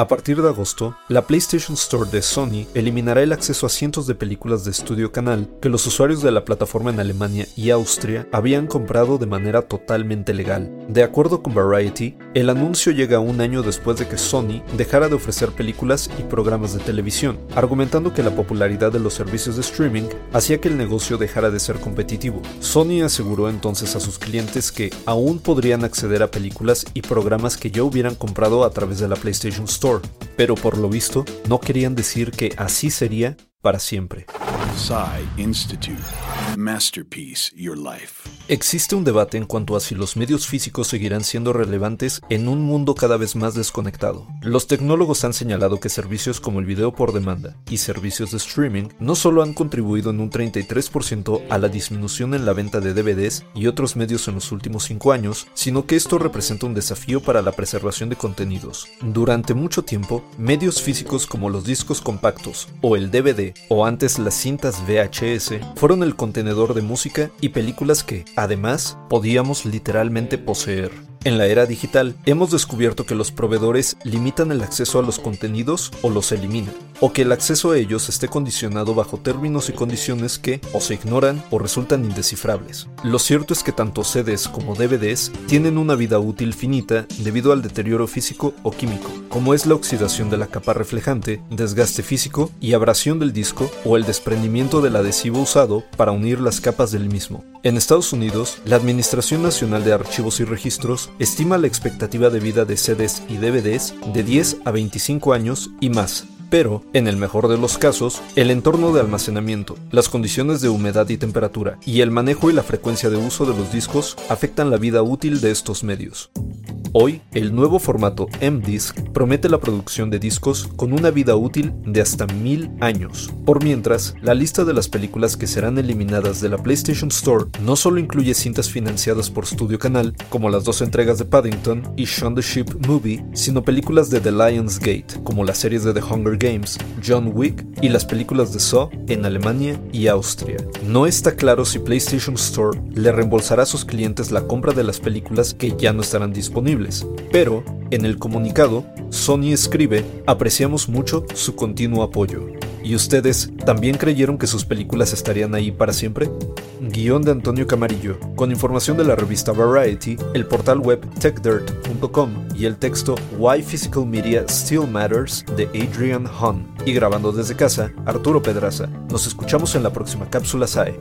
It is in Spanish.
A partir de agosto, la PlayStation Store de Sony eliminará el acceso a cientos de películas de estudio canal que los usuarios de la plataforma en Alemania y Austria habían comprado de manera totalmente legal. De acuerdo con Variety, el anuncio llega un año después de que Sony dejara de ofrecer películas y programas de televisión, argumentando que la popularidad de los servicios de streaming hacía que el negocio dejara de ser competitivo. Sony aseguró entonces a sus clientes que aún podrían acceder a películas y programas que ya hubieran comprado a través de la PlayStation Store pero por lo visto no querían decir que así sería para siempre. Institute. Masterpiece Your Life. Existe un debate en cuanto a si los medios físicos seguirán siendo relevantes en un mundo cada vez más desconectado. Los tecnólogos han señalado que servicios como el video por demanda y servicios de streaming no solo han contribuido en un 33% a la disminución en la venta de DVDs y otros medios en los últimos 5 años, sino que esto representa un desafío para la preservación de contenidos. Durante mucho tiempo, medios físicos como los discos compactos o el DVD o antes las cintas VHS fueron el contenedor de música y películas que, además, podíamos literalmente poseer. En la era digital, hemos descubierto que los proveedores limitan el acceso a los contenidos o los eliminan, o que el acceso a ellos esté condicionado bajo términos y condiciones que o se ignoran o resultan indescifrables. Lo cierto es que tanto CDs como DVDs tienen una vida útil finita debido al deterioro físico o químico, como es la oxidación de la capa reflejante, desgaste físico y abrasión del disco o el desprendimiento del adhesivo usado para unir las capas del mismo. En Estados Unidos, la Administración Nacional de Archivos y Registros estima la expectativa de vida de CDs y DVDs de 10 a 25 años y más, pero, en el mejor de los casos, el entorno de almacenamiento, las condiciones de humedad y temperatura, y el manejo y la frecuencia de uso de los discos afectan la vida útil de estos medios. Hoy, el nuevo formato M-Disc promete la producción de discos con una vida útil de hasta mil años. Por mientras, la lista de las películas que serán eliminadas de la PlayStation Store no solo incluye cintas financiadas por Studio Canal, como las dos entregas de Paddington y Shaun the Ship Movie, sino películas de The Lion's Gate, como las series de The Hunger Games, John Wick y las películas de Saw en Alemania y Austria. No está claro si PlayStation Store le reembolsará a sus clientes la compra de las películas que ya no estarán disponibles pero, en el comunicado, Sony escribe, apreciamos mucho su continuo apoyo. ¿Y ustedes también creyeron que sus películas estarían ahí para siempre? Guión de Antonio Camarillo, con información de la revista Variety, el portal web techdirt.com y el texto Why Physical Media Still Matters de Adrian Hahn. Y grabando desde casa, Arturo Pedraza. Nos escuchamos en la próxima cápsula SAE.